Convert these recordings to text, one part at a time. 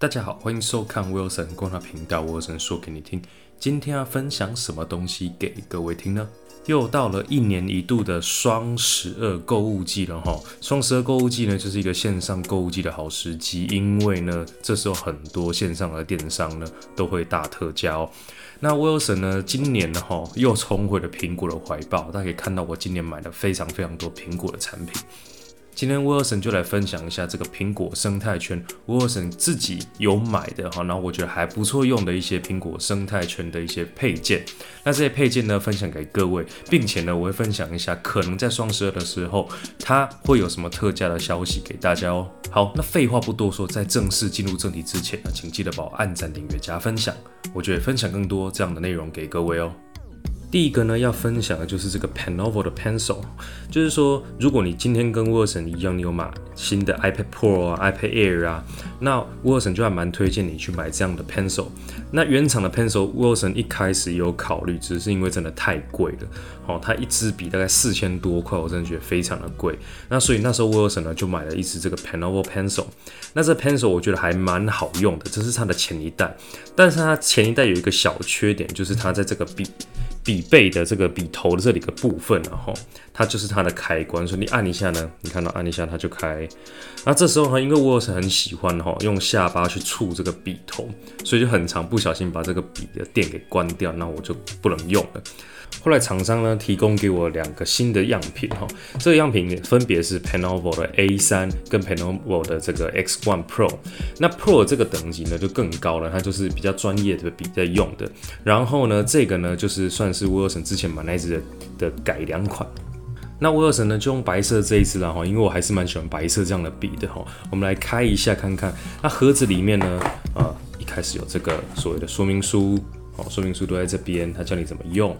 大家好，欢迎收看 Wilson 观察频道，Wilson 说给你听。今天要分享什么东西给各位听呢？又到了一年一度的双十二购物季了哈。双十二购物季呢，就是一个线上购物季的好时机，因为呢，这时候很多线上的电商呢都会大特价哦。那 Wilson 呢，今年呢哈又重回了苹果的怀抱，大家可以看到我今年买了非常非常多苹果的产品。今天 Wilson 就来分享一下这个苹果生态圈，Wilson 自己有买的哈，然后我觉得还不错用的一些苹果生态圈的一些配件。那这些配件呢，分享给各位，并且呢，我会分享一下可能在双十二的时候，它会有什么特价的消息给大家哦。好，那废话不多说，在正式进入正题之前呢，请记得帮我按赞、订阅、加分享，我觉得分享更多这样的内容给各位哦。第一个呢，要分享的就是这个 Panovo 的 Pencil，就是说，如果你今天跟 Wilson 一样，你有买新的 iPad Pro 啊、iPad Air 啊，那 Wilson 就还蛮推荐你去买这样的 Pencil。那原厂的 Pencil，Wilson 一开始有考虑，只是因为真的太贵了，哦，它一支笔大概四千多块，我真的觉得非常的贵。那所以那时候 Wilson 呢就买了一支这个 Panovo Pencil。那这 Pencil 我觉得还蛮好用的，这是它的前一代，但是它前一代有一个小缺点，就是它在这个笔。笔背的这个笔头的这里个部分，然后它就是它的开关，所以你按一下呢，你看到按一下它就开。那这时候呢，因为我是很喜欢哈，用下巴去触这个笔头，所以就很常不小心把这个笔的电给关掉，那我就不能用了。后来厂商呢提供给我两个新的样品哈，这个样品分别是 Panovo 的 A3 跟 Panovo 的这个 X1 Pro。那 Pro 这个等级呢就更高了，它就是比较专业的笔在用的。然后呢，这个呢就是算是是威尔森之前买那支的的改良款。那威尔森呢就用白色这一支了哈，因为我还是蛮喜欢白色这样的笔的哈。我们来开一下看看，那盒子里面呢，呃，一开始有这个所谓的说明书，哦，说明书都在这边，它教你怎么用。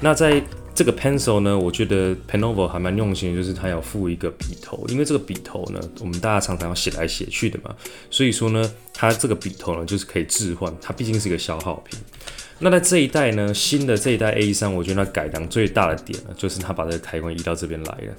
那在这个 pencil 呢，我觉得 Penovo 还蛮用心的，就是它要附一个笔头，因为这个笔头呢，我们大家常常要写来写去的嘛，所以说呢，它这个笔头呢，就是可以置换，它毕竟是一个消耗品。那在这一代呢，新的这一代 A 三，我觉得它改良最大的点呢，就是它把这个开关移到这边来了。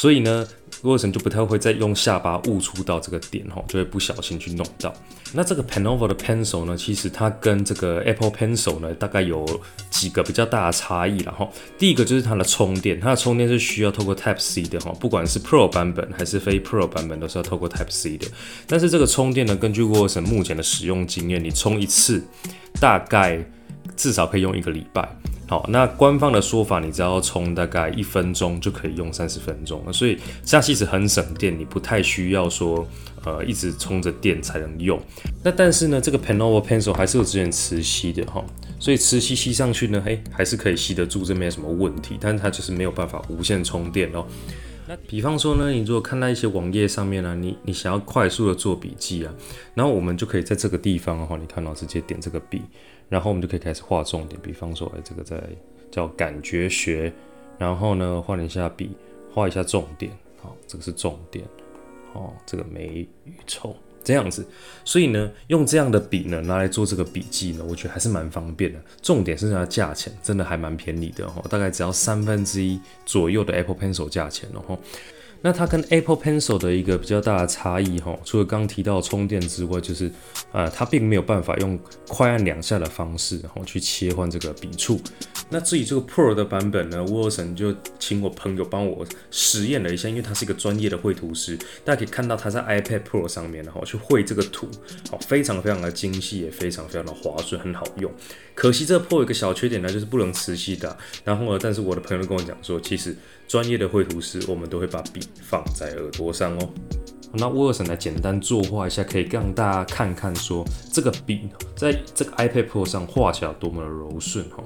所以呢。沃森就不太会再用下巴误触到这个点哈，就会不小心去弄到。那这个 Panova 的 Pencil 呢，其实它跟这个 Apple Pencil 呢，大概有几个比较大的差异了哈。第一个就是它的充电，它的充电是需要透过 Type C 的哈，不管是 Pro 版本还是非 Pro 版本都是要透过 Type C 的。但是这个充电呢，根据沃森目前的使用经验，你充一次大概至少可以用一个礼拜。好，那官方的说法，你只要充大概一分钟就可以用三十分钟了，所以这样其实很省电，你不太需要说呃一直充着电才能用。那但是呢，这个 p a n o v a Pencil 还是有支援磁吸的哈，所以磁吸吸上去呢，嘿，还是可以吸得住，这没有什么问题。但是它就是没有办法无线充电哦。那比方说呢，你如果看到一些网页上面呢，你你想要快速的做笔记啊，然后我们就可以在这个地方的话，你看到直接点这个笔。然后我们就可以开始画重点，比方说，哎，这个在叫感觉学，然后呢，换一下笔，画一下重点，好，这个是重点，哦，这个美与丑这样子，所以呢，用这样的笔呢，拿来做这个笔记呢，我觉得还是蛮方便的。重点是它的价钱真的还蛮便宜的哦，大概只要三分之一左右的 Apple Pencil 价钱哦。那它跟 Apple Pencil 的一个比较大的差异哈，除了刚提到充电之外，就是呃，它并没有办法用快按两下的方式然后去切换这个笔触。那至于这个 Pro 的版本呢，Wilson 就请我朋友帮我实验了一下，因为他是一个专业的绘图师，大家可以看到他在 iPad Pro 上面然后去绘这个图，好，非常非常的精细，也非常非常的滑顺，很好用。可惜这个 Pro 有一个小缺点呢，就是不能磁吸的。然后呢，但是我的朋友跟我讲说，其实专业的绘图师，我们都会把笔放在耳朵上哦。那 Wilson 来简单作画一下，可以让大家看看说，这个笔在这个 iPad Pro 上画起来多么的柔顺哈。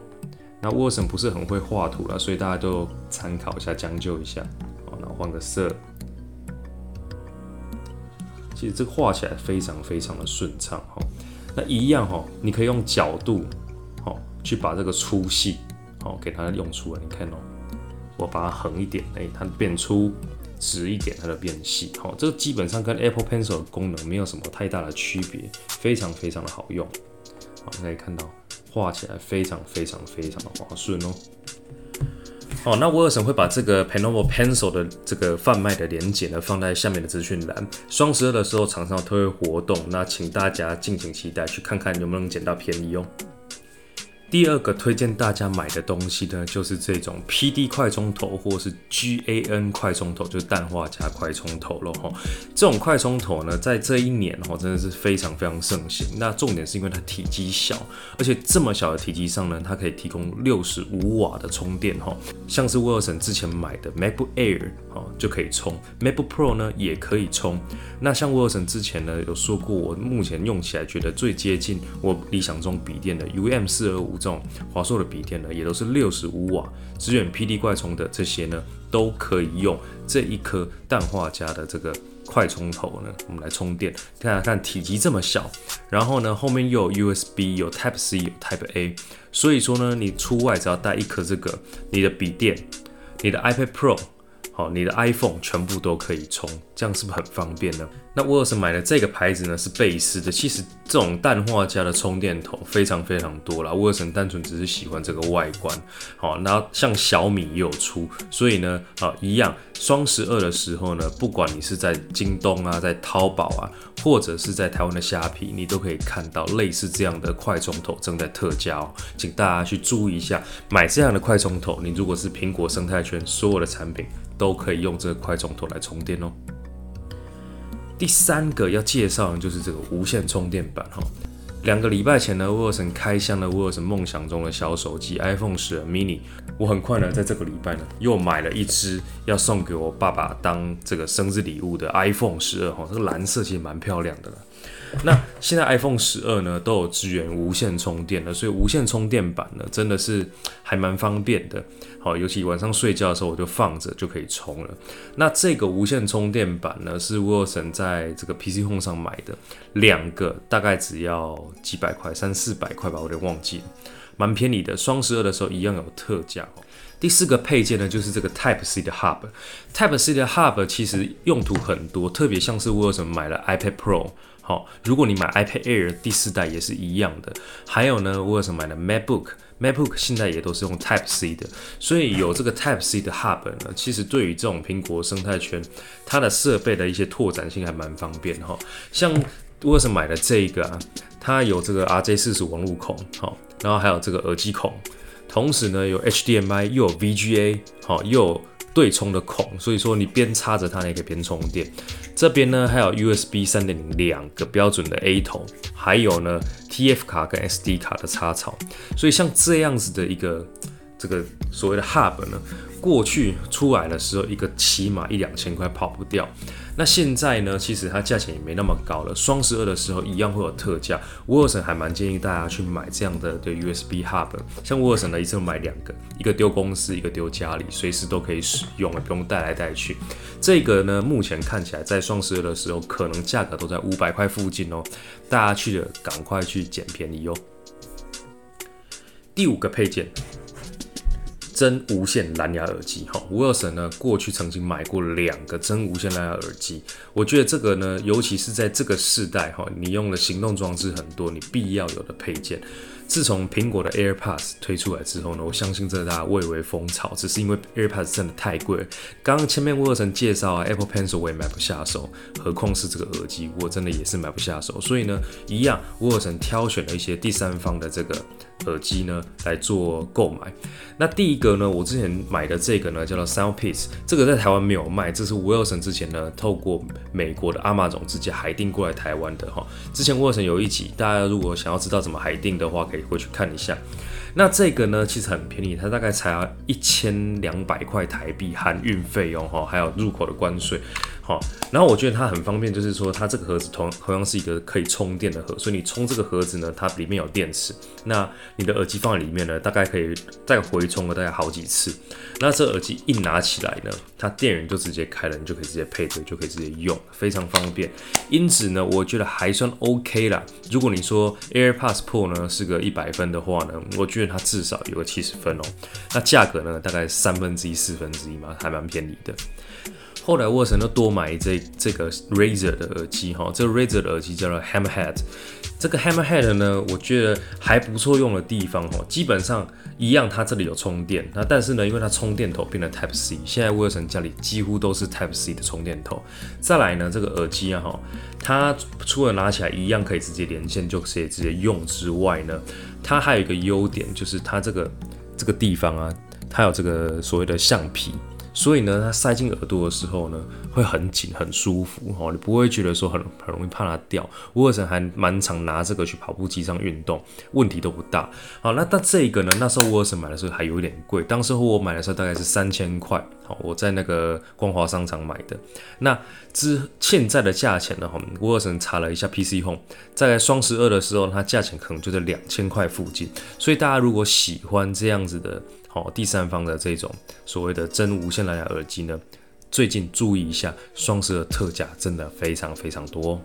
那 Wilson 不是很会画图了，所以大家都参考一下，将就一下。好，那换个色。其实这个画起来非常非常的顺畅哈。那一样哈，你可以用角度。去把这个粗细，好给它用出来。你看哦，我把它横一点，哎，它变粗；直一点，它就变细。好，这个基本上跟 Apple Pencil 的功能没有什么太大的区别，非常非常的好用。好，可以看到画起来非常非常非常的滑顺哦。哦，那威尔森会把这个 Penovo Pencil 的这个贩卖的连接呢放在下面的资讯栏。双十二的时候，厂商推活动，那请大家敬请期待，去看看有没有能捡到便宜哦。第二个推荐大家买的东西呢，就是这种 PD 快充头或是 GAN 快充头，就是氮化镓快充头了哈。这种快充头呢，在这一年哈，真的是非常非常盛行。那重点是因为它体积小，而且这么小的体积上呢，它可以提供六十五瓦的充电哈。像是威尔森之前买的 MacBook Air 哈就可以充，MacBook Pro 呢也可以充。那像威尔森之前呢有说过，我目前用起来觉得最接近我理想中笔电的 UM 四二五。这种华硕的笔电呢，也都是六十五瓦，支援 PD 快充的这些呢，都可以用这一颗氮化镓的这个快充头呢，我们来充电。看看看体积这么小，然后呢，后面又有 USB，有 Type C，有 Type A，所以说呢，你出外只要带一颗这个，你的笔电，你的 iPad Pro。好，你的 iPhone 全部都可以充，这样是不是很方便呢？那威尔森买的这个牌子呢是贝斯的，其实这种氮化镓的充电头非常非常多了。威尔森单纯只是喜欢这个外观，好，那像小米也有出，所以呢，好一样，双十二的时候呢，不管你是在京东啊，在淘宝啊，或者是在台湾的虾皮，你都可以看到类似这样的快充头正在特价哦，请大家去注意一下，买这样的快充头，你如果是苹果生态圈所有的产品。都可以用这个快充头来充电哦。第三个要介绍的就是这个无线充电板哈。两个礼拜前呢，沃尔森开箱了沃尔森梦想中的小手机 iPhone 十 mini。我很快呢，在这个礼拜呢，又买了一只要送给我爸爸当这个生日礼物的 iPhone 十二哈。这个蓝色其实蛮漂亮的了。那现在 iPhone 十二呢都有支援无线充电了，所以无线充电板呢真的是还蛮方便的。好，尤其晚上睡觉的时候我就放着就可以充了。那这个无线充电板呢是 Wilson 在这个 PC Home 上买的，两个大概只要几百块，三四百块吧，我有点忘记了，蛮便宜的。双十二的时候一样有特价。第四个配件呢就是这个 Type C 的 Hub。Type C 的 Hub 其实用途很多，特别像是 Wilson 买了 iPad Pro。好，如果你买 iPad Air 第四代也是一样的。还有呢，我有什么买了 MacBook，MacBook 现在也都是用 Type C 的，所以有这个 Type C 的 Hub 呢，其实对于这种苹果生态圈，它的设备的一些拓展性还蛮方便哈。像我为什么买了这个啊，它有这个 RJ 四十网路孔，好，然后还有这个耳机孔，同时呢有 HDMI 又有 VGA，好又有。对充的孔，所以说你边插着它，也可以边充电。这边呢还有 USB 三点零两个标准的 A 头，还有呢 TF 卡跟 SD 卡的插槽。所以像这样子的一个这个所谓的 Hub 呢，过去出来的时候一个起码一两千块跑不掉。那现在呢，其实它价钱也没那么高了。双十二的时候一样会有特价。沃尔森还蛮建议大家去买这样的的 USB hub，像沃尔森呢一次买两个，一个丢公司，一个丢家里，随时都可以使用，不用带来带去。这个呢，目前看起来在双十二的时候可能价格都在五百块附近哦，大家去了赶快去捡便宜哦。第五个配件。真无线蓝牙耳机，哈，Wilson 呢过去曾经买过两个真无线蓝牙耳机，我觉得这个呢，尤其是在这个世代，哈，你用的行动装置很多，你必要有的配件。自从苹果的 AirPods 推出来之后呢，我相信这大家蔚为风潮，只是因为 AirPods 真的太贵。刚刚前面沃尔森介绍啊，Apple Pencil 我也买不下手，何况是这个耳机，我真的也是买不下手。所以呢，一样沃尔森挑选了一些第三方的这个耳机呢来做购买。那第一个呢，我之前买的这个呢叫做 Soundpiece，这个在台湾没有卖，这是 Wilson 之前呢透过美国的阿玛总直接海订过来台湾的哈。之前 Wilson 有一集，大家如果想要知道怎么海订的话，可以过去看一下。那这个呢，其实很便宜，它大概才要一千两百块台币，含运费用哈，还有入口的关税。好，然后我觉得它很方便，就是说它这个盒子同同样是一个可以充电的盒，所以你充这个盒子呢，它里面有电池，那你的耳机放在里面呢，大概可以再回充个大概好几次。那这耳机一拿起来呢，它电源就直接开了，你就可以直接配对，就可以直接用，非常方便。因此呢，我觉得还算 OK 啦。如果你说 AirPods Pro 呢是个一百分的话呢，我觉它至少有个七十分哦。那价格呢，大概三分之一、四分之一嘛，还蛮便宜的。后来沃森又多买这这个 Razer 的耳机哈，这个 Razer 的耳机叫做 Hammerhead，这个 Hammerhead 呢，我觉得还不错用的地方哦，基本上一样，它这里有充电，那但是呢，因为它充电头变得 Type C，现在沃森家里几乎都是 Type C 的充电头。再来呢，这个耳机啊哈，它除了拿起来一样可以直接连线，就可以直接用之外呢，它还有一个优点就是它这个这个地方啊，它有这个所谓的橡皮。所以呢，它塞进耳朵的时候呢，会很紧很舒服哦，你不会觉得说很很容易怕它掉。沃尔森还蛮常拿这个去跑步机上运动，问题都不大。好，那但这个呢，那时候沃尔森买的时候还有一点贵，当时候我买的时候大概是三千块。好，我在那个光华商场买的。那之现在的价钱呢？哈，沃尔森查了一下 PC Home，在双十二的时候，它价钱可能就在两千块附近。所以大家如果喜欢这样子的。好，第三方的这种所谓的真无线蓝牙耳机呢，最近注意一下，双十二特价真的非常非常多。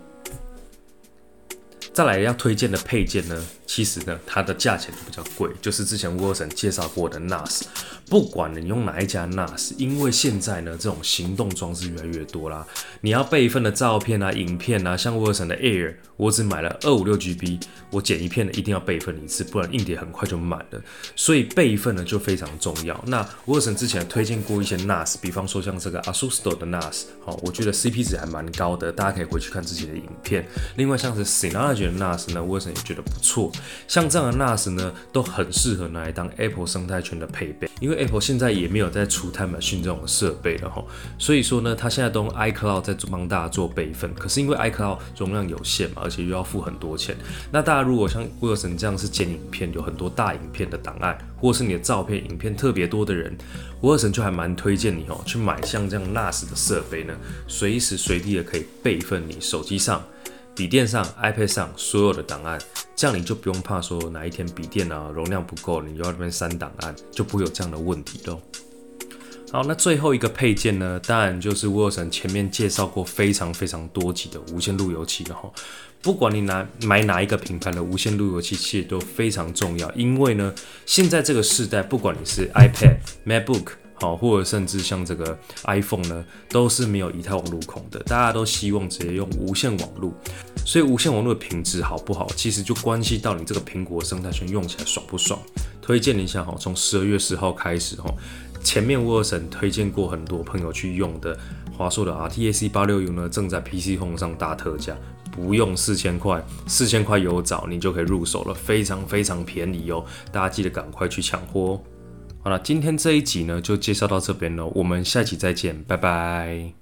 再来要推荐的配件呢，其实呢它的价钱比较贵，就是之前沃森介绍过的 NAS。不管你用哪一家 NAS，因为现在呢这种行动装置越来越多啦，你要备份的照片啊、影片啊，像沃森的 Air，我只买了二五六 GB，我剪一片呢一定要备份一次，不然硬碟很快就满了。所以备份呢就非常重要。那沃森之前推荐过一些 NAS，比方说像这个 ASUS 的 NAS，好，我觉得 CP 值还蛮高的，大家可以回去看自己的影片。另外像是 Synology 的 NAS 呢，沃尔森也觉得不错。像这样的 NAS 呢，都很适合拿来当 Apple 生态圈的配备，因为 Apple 现在也没有在出 Time Machine 这种设备了哈，所以说呢，它现在都用 iCloud 在帮大家做备份。可是因为 iCloud 容量有限嘛，而且又要付很多钱。那大家如果像威尔森这样是剪影片，有很多大影片的档案，或是你的照片、影片特别多的人，沃森就还蛮推荐你哦，去买像这样 NAS 的设备呢，随时随地的可以备份你手机上。笔电上、iPad 上所有的档案，这样你就不用怕说哪一天笔电啊容量不够，你又要这边删档案，就不会有这样的问题喽。好，那最后一个配件呢，当然就是 Wilson 前面介绍过非常非常多集的无线路由器了哈。不管你拿买哪一个品牌的无线路由器，其实都非常重要，因为呢，现在这个时代，不管你是 iPad、MacBook。好，或者甚至像这个 iPhone 呢，都是没有一套网路孔的，大家都希望直接用无线网路，所以无线网络的品质好不好，其实就关系到你这个苹果生态圈用起来爽不爽。推荐一下哈，从十二月十号开始哈，前面沃尔森推荐过很多朋友去用的华硕的 RTAC 八六 U 呢，正在 PC Home 上大特价，不用四千块，四千块有找你就可以入手了，非常非常便宜哦，大家记得赶快去抢货哦。好了，今天这一集呢就介绍到这边了，我们下期再见，拜拜。